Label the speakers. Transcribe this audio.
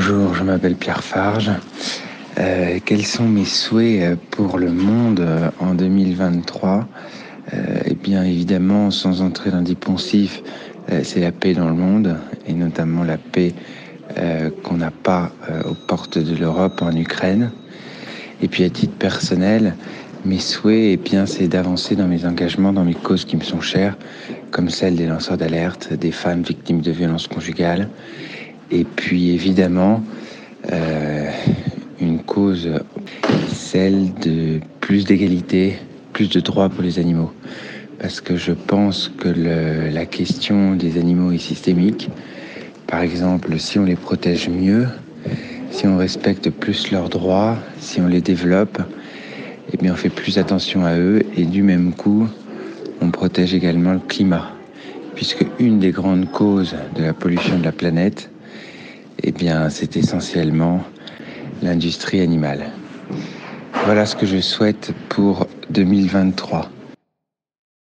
Speaker 1: Bonjour, je m'appelle Pierre Farge. Euh, quels sont mes souhaits euh, pour le monde euh, en 2023 Eh bien évidemment, sans entrer dans des poncifs, c'est la paix dans le monde, et notamment la paix qu'on n'a pas aux portes de l'Europe en Ukraine. Et puis à titre personnel, mes souhaits, eh bien, c'est d'avancer dans mes engagements, dans mes causes qui me sont chères, comme celle des lanceurs d'alerte, des femmes victimes de violences conjugales, et puis évidemment, euh, une cause, celle de plus d'égalité, plus de droits pour les animaux. Parce que je pense que le, la question des animaux est systémique. Par exemple, si on les protège mieux, si on respecte plus leurs droits, si on les développe, eh bien on fait plus attention à eux et du même coup, on protège également le climat. Puisque une des grandes causes de la pollution de la planète, eh bien, c'est essentiellement l'industrie animale. Voilà ce que je souhaite pour 2023.